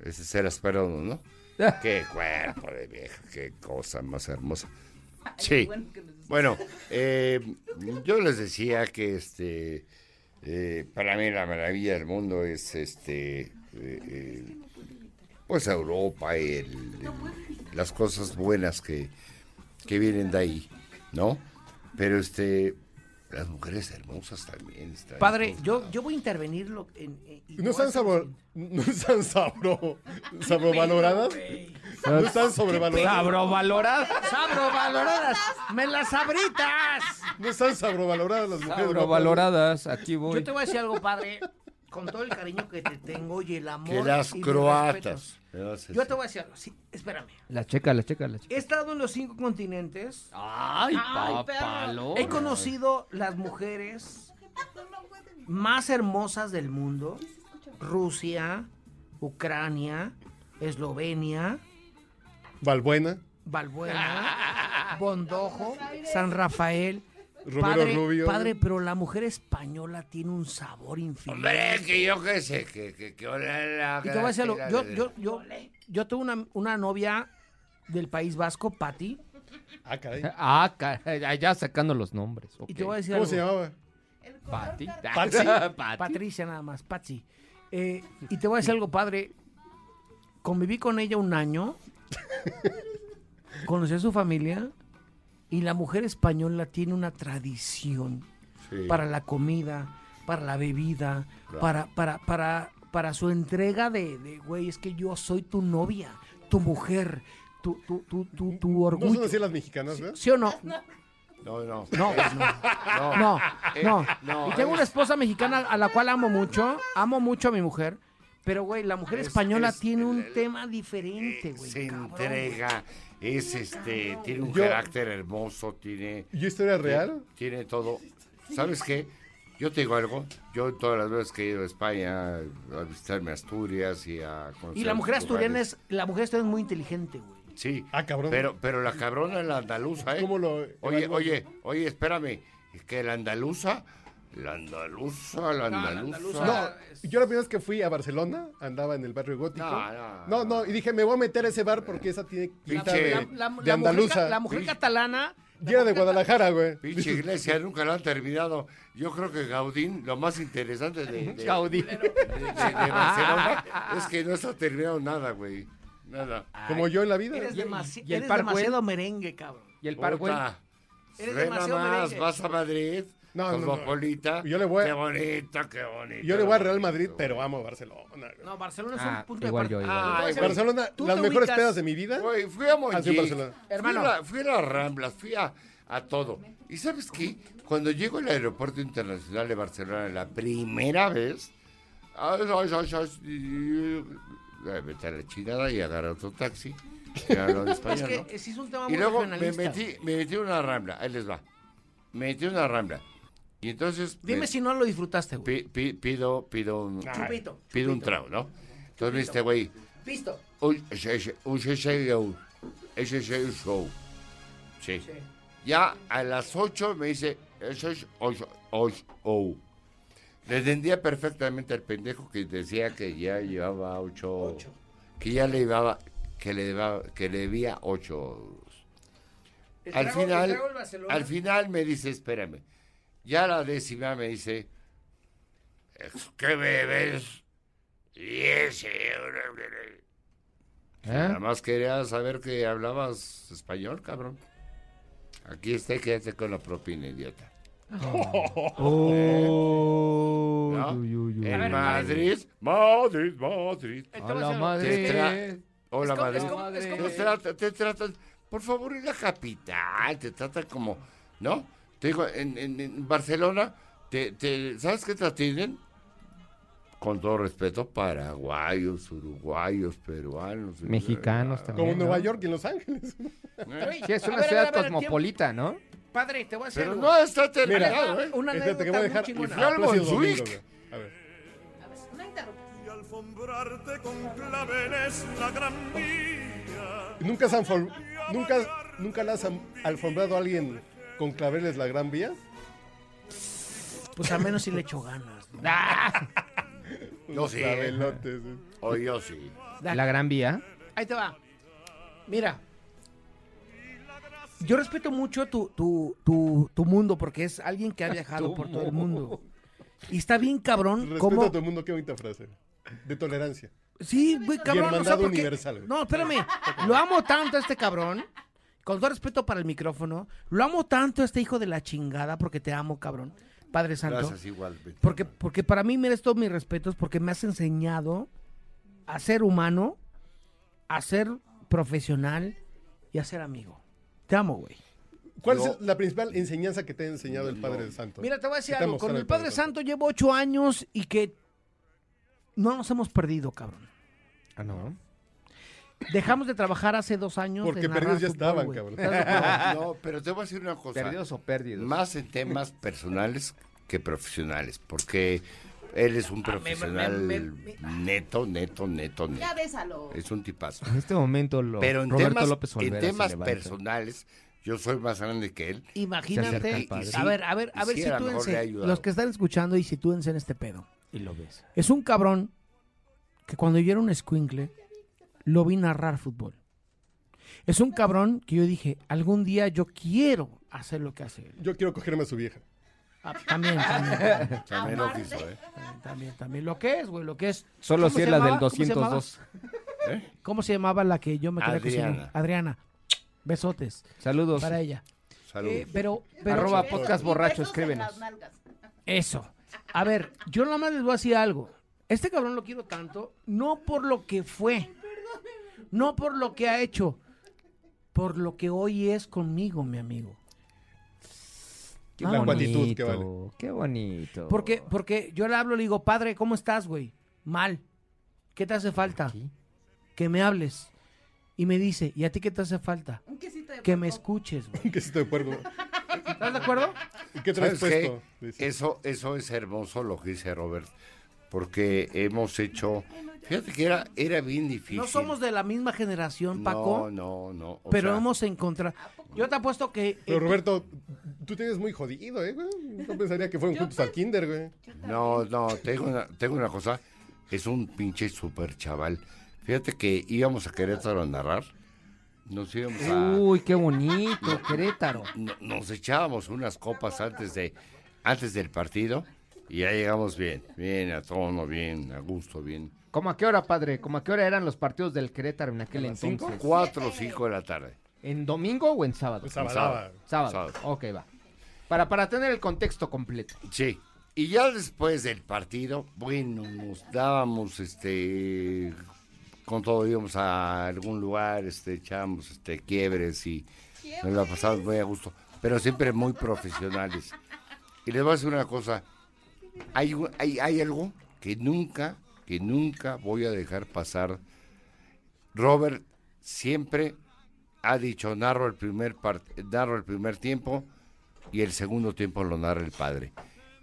ese será esperado, ¿no? Qué cuerpo de vieja, qué cosa más hermosa. Sí. Bueno, eh, yo les decía que este, eh, para mí la maravilla del mundo es este, eh, pues Europa y el- las cosas buenas que, que vienen de ahí, ¿no? Pero este, las mujeres hermosas también están. Padre, yo, yo voy a intervenir lo- en, en- y ¿No están, sabor, ¿No están sabro, sabrovaloradas? ¿No están sobrevaloradas? Sabrovalorada. ¡Sabrovaloradas! ¡Me las sabritas! ¿No están sabrovaloradas las mujeres? Sabrovaloradas. Aquí voy. Yo te voy a decir algo, padre. Con todo el cariño que te tengo y el amor. Que las y croatas. Yo te voy a decir algo. Sí, espérame. La checa, la checa, la checa. He estado en los cinco continentes. Ay, perro. He conocido las mujeres más hermosas del mundo. Rusia, Ucrania, Eslovenia, Valbuena, Valbuena, Bondojo, San Rafael. Romero padre, Rubio. padre, pero la mujer española tiene un sabor infinito. Hombre, que yo qué sé, que, que, que hola, Y te voy a decir algo, yo, yo, yo, yo tuve una, una novia del País Vasco, Patti, Ah, caray. Ah, caray, ya sacando los nombres. y te voy a decir ¿Cómo algo. se llamaba? Pati. Patricia nada más, Patsy. Eh, y te voy a decir algo, padre. Conviví con ella un año. conocí a su familia. Y la mujer española tiene una tradición Sí. para la comida, para la bebida, para, para, para, para su entrega de, de, güey, es que yo soy tu novia, tu mujer, tu, tu, tu, tu, tu No orgullo. son así las mexicanas, ¿verdad? ¿Sí o no? No, no. No, pues no. No, Eh, no. no, Y tengo es- una esposa mexicana a la cual amo mucho. Amo mucho a mi mujer. Pero, güey, la mujer Es- española es- tiene un tema diferente, güey. se cabrón, entrega, es este, tiene un Yo- carácter hermoso, tiene, ¿Y historia real? tiene todo. ¿Sabes qué? Yo te digo algo, yo todas las veces que he ido a España a visitarme a Asturias y a conocer Y la mujer asturiana es, la mujer asturiana es muy inteligente, güey. Sí, Ah, cabrón. pero, pero la cabrona es la andaluza, ¿eh? ¿Cómo lo Oye, evalúas? oye, oye, espérame, es que la andaluza, la andaluza, la andaluza... No, yo la primera vez que fui a Barcelona, andaba en el barrio gótico. No, no, No, no, y dije, me voy a meter a ese bar porque esa tiene pinta Pinche- de, La, la- de la mujer, andaluza. la mujer catalana. Era de Guadalajara, güey. Pinche iglesia, nunca la han terminado. Yo creo que Gaudín, lo más interesante de, de, Gaudí. de- de- de Barcelona es que no está terminado nada, güey. Nada. Como yo en la vida. Eres, ¿Y- demasi- y el eres demasiado merengue, cabrón. Y el Parkway. Eres demasiado merengue. vas a Madrid, No, no, no. Yo le voy a- Qué bonito, qué bonito. Yo le voy a Real Madrid, pero amo a Barcelona. güey. No, Barcelona es Ah, un punto igual de yo, partida. igual yo. Ay, Te voy a decir algo. Barcelona, Tú las mejores ubicas- pedas de mi vida. Güey, fui a. Ah, Barcelona. Hermano. Fui a, la- fui a las Ramblas, fui a, a todo. ¿Y sabes qué? Cuando llego al aeropuerto internacional de Barcelona la primera vez, ay, ay, ay, ay, y- vete a la chingada y agarra otro taxi. que habló en Es español, que ¿no? sí es un tema Y muy luego me metí, me metí en una rambla, ahí les va. Me metí en una rambla. Y entonces Dime me- si no lo disfrutaste, güey. pi- pi- pido, pido un, Chupito. pido un chupito. trago, ¿no? Entonces me dice güey, Listo. un un ese show, ese es el show. Sí. Sí. Ya a las 8 me dice, eso es ocho, ocho, oh. Le entendía perfectamente al pendejo que decía que ya llevaba 8, que ya le llevaba, que le debaba- que le debía 8. El Al trago- final, al final me dice, espérame. Ya la décima me dice, que bebes 10 euros. Nada ¿Eh? más quería saber que hablabas español, cabrón. Aquí está, quédate con la propina, idiota. Oh, ¿No? uy, uy, uy. En ver, Madrid, Madrid, Madrid. Hola, Madrid. Te tratan, te tratan, por favor, en la capital, te tratan como, ¿no? Te digo, en, en- en Barcelona, te, te- ¿sabes qué te atienden? Con todo respeto, paraguayos, uruguayos, peruanos. Mexicanos también. Como Nueva. York y Los Ángeles. Sí, es a una ver, ciudad ver, cosmopolita, ¿no? Padre, te voy a hacer Pero algo. no está Mira, terminado, ¿eh? Una espérate que voy a dejar. muy Y chingona. al. A ver. A ver, no interrumpas. y alfombrarte con claveles la gran vía. ¿Nunca, has alfom- nunca, nunca le has alfombrado a alguien con claveles la gran vía? Pues al menos si le echo ganas. ¿no? Yo sí. Clavelotes. eh. O yo sí. La Gran Vía. Ahí te va. Mira. Yo respeto mucho tu, tu, tu, tu mundo porque es alguien que ha viajado por todo el mundo. Y está bien cabrón Respeto cómo... a todo el mundo, qué bonita frase. De tolerancia. Sí, güey, cabrón. o sea, hermandad porque- universal, güey. No, espérame. Lo amo tanto a este cabrón. Con todo respeto para el micrófono. Lo amo tanto a este hijo de la chingada porque te amo, cabrón. Padre Santo. Gracias igualmente. Porque, porque para mí mereces todos mis respetos porque me has enseñado a ser humano, a ser profesional y a ser amigo. Te amo, güey. ¿Cuál Yo- es la principal enseñanza que te ha enseñado el Padre Santo? Mira, te voy a decir ¿Qué te ha algo. Con el Padre Santo? Santo llevo ocho años y que no nos hemos perdido, cabrón. Ah, no. Dejamos de trabajar hace dos años. Porque perdidos ya estaban, cabrón. No, pero te voy a decir una cosa. Perdidos o perdidos. Más en temas personales que profesionales, porque él es un Ah, me- profesional me- me- neto, neto, neto, neto. Ya bésalo. Es un tipazo. En este momento lo, Pero en Roberto temas, López Olvera personales, yo soy más grande que él. Imagínate. Y- a ver, a ver, a ver, sí, sitúense. Los que están escuchando y sitúense en este pedo. Y lo ves. Es un cabrón que cuando yo era un escuincle, lo vi narrar fútbol. Es un cabrón que yo dije, algún día yo quiero hacer lo que hace él. Yo quiero cogerme a su vieja. Ah, también, también, También lo quiso, ¿eh? también, también, también. Lo que es, güey, lo que es. Solo ¿Cómo si es la del llamaba? ¿Cómo se llamaba? 202. ¿Cómo se llamaba la que yo me quería Adriana. cocinar? Adriana. Besotes Saludos. para ella. Saludos. Eh, pero, pero Arroba podcast borracho, escríbenos. Eso. A ver, yo nada más les voy a decir algo. Este cabrón lo quiero tanto, no por lo que fue, no por lo que ha hecho, por lo que hoy es conmigo, mi amigo. Qué La bonito, que vale. Qué bonito. Porque, porque yo le hablo, le digo, padre, ¿cómo estás, güey? Mal. ¿Qué te hace falta? Aquí. Que me hables. Y me dice, ¿y a ti qué te hace falta? Un quesito de Que me escuches, güey. Un quesito de puerco. ¿Estás de acuerdo? ¿Y qué traes puesto? Eso, eso es hermoso lo que dice Robert, porque hemos hecho, fíjate que era, era bien difícil. No somos de la misma generación, Paco, No, no, no. o pero sea, hemos encontrado... Yo te apuesto que... Pero eh, Roberto, tú tienes muy jodido, ¿eh, güey? No pensaría que fueron juntos al kinder, güey. No, no, tengo una, tengo una cosa, es un pinche super chaval. Fíjate que íbamos a Querétaro a narrar, nos íbamos a... Uy, qué bonito, Querétaro. no- nos echábamos unas copas antes de antes del partido y ya llegamos bien, bien a tono, bien, a gusto, bien. ¿Cómo a qué hora, padre? ¿Cómo a qué hora eran los partidos del Querétaro en aquel entonces? Cuatro o cinco de la tarde. ¿En domingo o en sábado? Pues sábado. sábado. Sábado. Sábado. Ok, va. Para, para tener el contexto completo. Sí. Y ya después del partido, bueno, nos dábamos este con todo íbamos a algún lugar, este echábamos este quiebres y nos la pasamos muy a gusto, pero siempre muy profesionales. Y les voy a decir una cosa, hay, hay algo que nunca, que nunca voy a dejar pasar. Robert siempre ha dicho narro el primer part- narro el primer tiempo y el segundo tiempo lo narra el padre.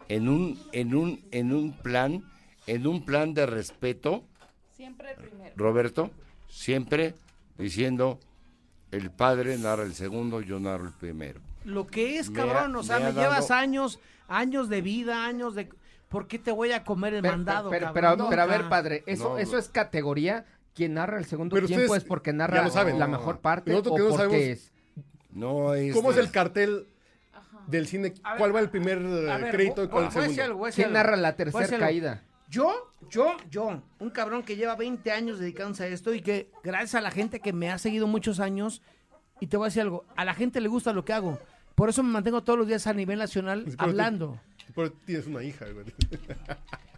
En un en un en un plan en un plan de respeto, Siempre el primero. Roberto, siempre diciendo el padre narra el segundo, yo narro el primero. Lo que es, Me cabrón, o sea, me llevas dado- años, años de vida, años de... ¿Por qué te voy a comer el Pero, mandado, pero, cabrón? pero, pero a ver, padre, eso, No, eso es categoría. Quien narra el segundo Pero tiempo es porque ya narra lo saben. la mejor parte Nosotros o que no porque sabemos- es. No es ¿Cómo es el cartel del cine? ¿Cuál va el primer eh, ver, crédito y cuál el segundo? algo, ¿Quién algo. narra la tercera caída? Yo, yo, yo, un cabrón que lleva 20 años dedicándose a esto y que gracias a la gente que me ha seguido muchos años, y te voy a decir algo, a la gente le gusta lo que hago. Por eso me mantengo todos los días a nivel nacional Sí, pero hablando. Pero tienes una hija, güey.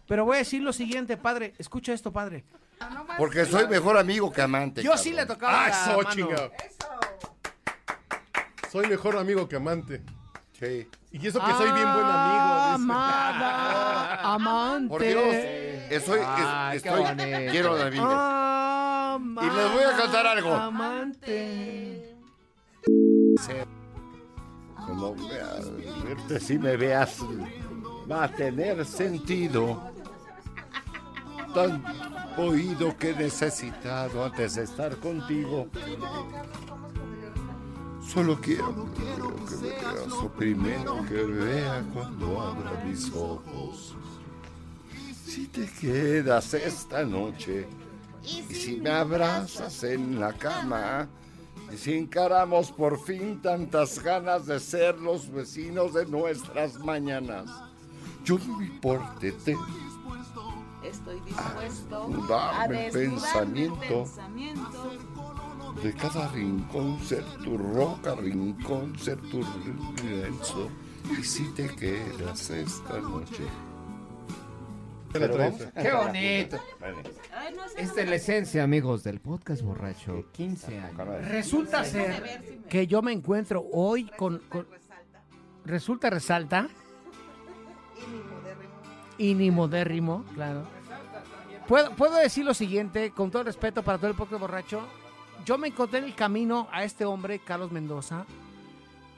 Pero voy a decir lo siguiente, padre. Escucha esto, padre. Porque soy mejor amigo que amante. Yo sí le cabrón. tocaba ¡Ah, la eso, mano. chingado! Soy mejor amigo que amante. Sí. Y eso que soy bien buen amigo. dice. Amada, amante. Por Dios, estoy, es- qué estoy, bonito. quiero la vida. Amada, Y les voy a cantar algo. Amante. Como veas, verte si me veas va a tener sentido. Tan oído que he necesitado antes de estar contigo. Solo quiero que me veas lo primero que vea cuando abra mis ojos. Si te quedas esta noche y si me abrazas en la cama y si encaramos por fin tantas ganas de ser los vecinos de nuestras mañanas, yo no me importe, te Estoy dispuesto Dame a el pensamiento. pensamiento. de cada rincón ser tu roca, rincón ser tu lienzo. Y si te quedas esta noche. ¿Qué le traes? ¡Qué bonito! Esta es la esencia, amigos, del podcast borracho. 15 años. Resulta ser que yo me encuentro hoy con... con- resulta, resalta. Y ni modérrimo, claro. Puedo, puedo decir lo siguiente, con todo respeto para todo el podcast borracho. Yo me encontré en el camino a este hombre, Carlos Mendoza,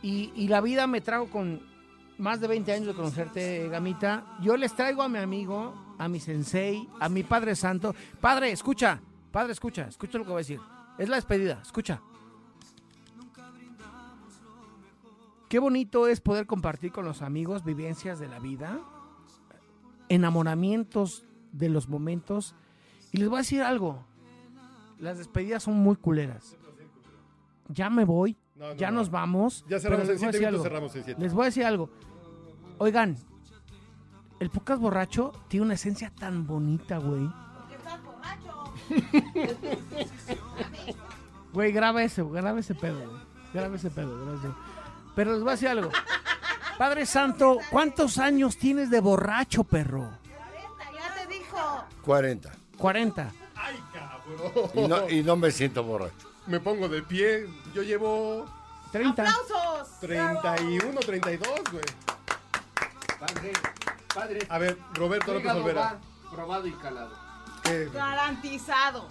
y, y la vida me trajo con más de 20 años de conocerte, Gamita. Yo les traigo a mi amigo, a mi sensei, a mi Padre Santo. Padre, escucha, Padre, escucha, escucha lo que voy a decir. Es la despedida, escucha. Qué bonito es poder compartir con los amigos vivencias de la vida, enamoramientos de los momentos. Y les voy a decir algo, las despedidas son muy culeras. Ya me voy, No, no, ya no. nos vamos. Ya cerramos les en voy a siete decir minutos, algo. cerramos en siete. Les voy a decir algo. Oigan, el podcast borracho tiene una esencia tan bonita, güey. Porque estás borracho. Güey, graba ese, graba ese pedo, güey. Graba ese pedo, graba ese. Pero les voy a decir algo. Padre Santo, ¿cuántos años tienes de borracho, perro? Ya te dijo. 40. 40. ¡Ay, cabrón! Y no, y no me siento borracho. Me pongo de pie. Yo llevo 30. ¡Aplausos! 31, 32, güey. Padre, padre. A ver, Roberto López Olvera. probado y calado. ¿qué? Garantizado.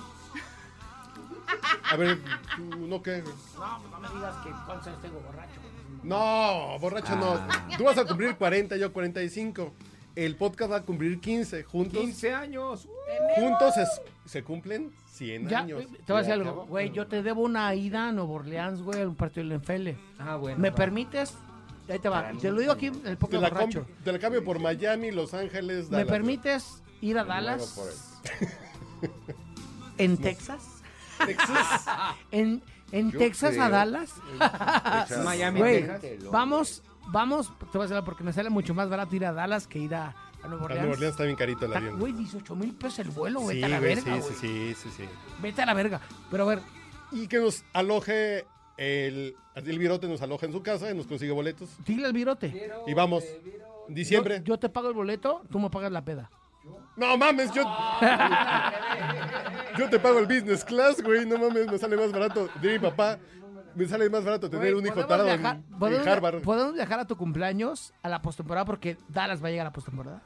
A ver, ¿tú no qué? No, no me digas que cuántos años tengo borracho. No, borracho no. Tú vas a cumplir 40, yo 45. El podcast va a cumplir 15. Juntos, 15 años. juntos se, se cumplen 100 Ya, años. te voy a decir algo. Güey, yo te debo una ida a Nueva Orleans, güey, a un partido del NFL. Ah, bueno. ¿Me va. permites? Ahí te va. Te lo digo aquí en el Te podcast la, borracho. te la cambio por Miami, Los Ángeles, ¿Me Dallas. permites ir a Dallas? ¿En Texas? Texas. ¿En, en Yo Texas a. Dallas? Texas. Miami, Güey, Texas. vamos, vamos, te voy a decir porque me sale mucho más barato ir a Dallas que ir a, a Nueva A Orleans. Nueva Orleans está bien carito el avión. Güey, 18 mil pesos el vuelo, Sí, vete a la güey, verga, sí, güey. sí, sí, sí, sí. Vete a la verga. Pero a ver, Y que nos aloje el... El virote nos aloja en su casa y nos consigue boletos. dile al virote. Y vamos. Diciembre. Yo, yo te pago el boleto, tú me pagas la peda. No mames, yo. yo te pago el business class, güey. No mames, me sale más barato. De mi papá, me sale más barato tener Güey, un hijo tarado en, viajar- en podemos- Harvard. Podemos viajar a tu cumpleaños a la postemporada porque Dallas va a llegar a la postemporada.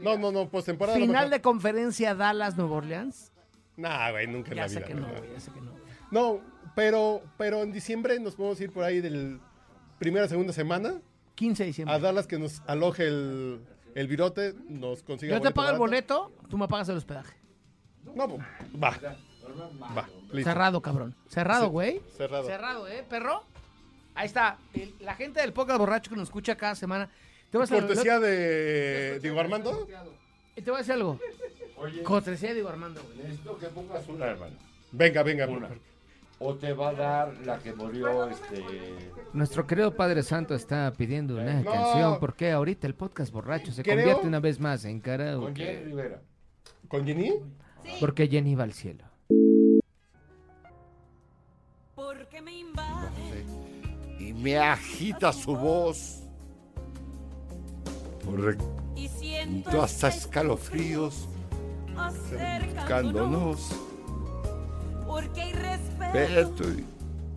No, no, no, postemporada. Final de conferencia Dallas Nueva Orleans. Nah, güey, nunca en Ya la sé vida. que no, güey, ya sé que no. güey. No, pero, pero en diciembre nos podemos ir por ahí del primera, segunda semana 15 de diciembre. a Dallas que nos aloje el, el virote, nos consiga Yo te pago el boleto, tú me pagas el hospedaje. No, pues, va. Va, listo. Cerrado, cabrón. Cerrado, Sí, güey. cerrado. Cerrado, ¿eh, perro? Ahí está. El- la gente del podcast borracho que nos escucha cada semana. Te voy a hacer, Cortesía de Diego Armando. te voy a decir algo. Cortesía de Diego Armando, güey. Necesito que pongas una, hermano. Venga, venga. Una. O te va a dar la que murió, este... Nuestro querido Padre Santo está pidiendo una No. canción porque ahorita el podcast borracho se Creo- convierte una vez más en Con Jenny. Rivera. ¿Con Jenny? Porque Jenny va al cielo. Porque me invade Y me agita su voz. Por y siento hasta este escalofríos acercándonos buscándonos. Porque hay respeto Peto y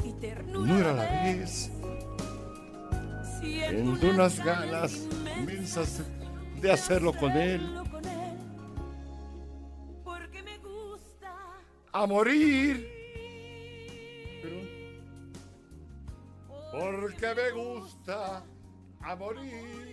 y ternura ternura a la vez. Siento En unas ganas inmensas de hacerlo con él. Porque me gusta A morir. Porque me gusta a morir.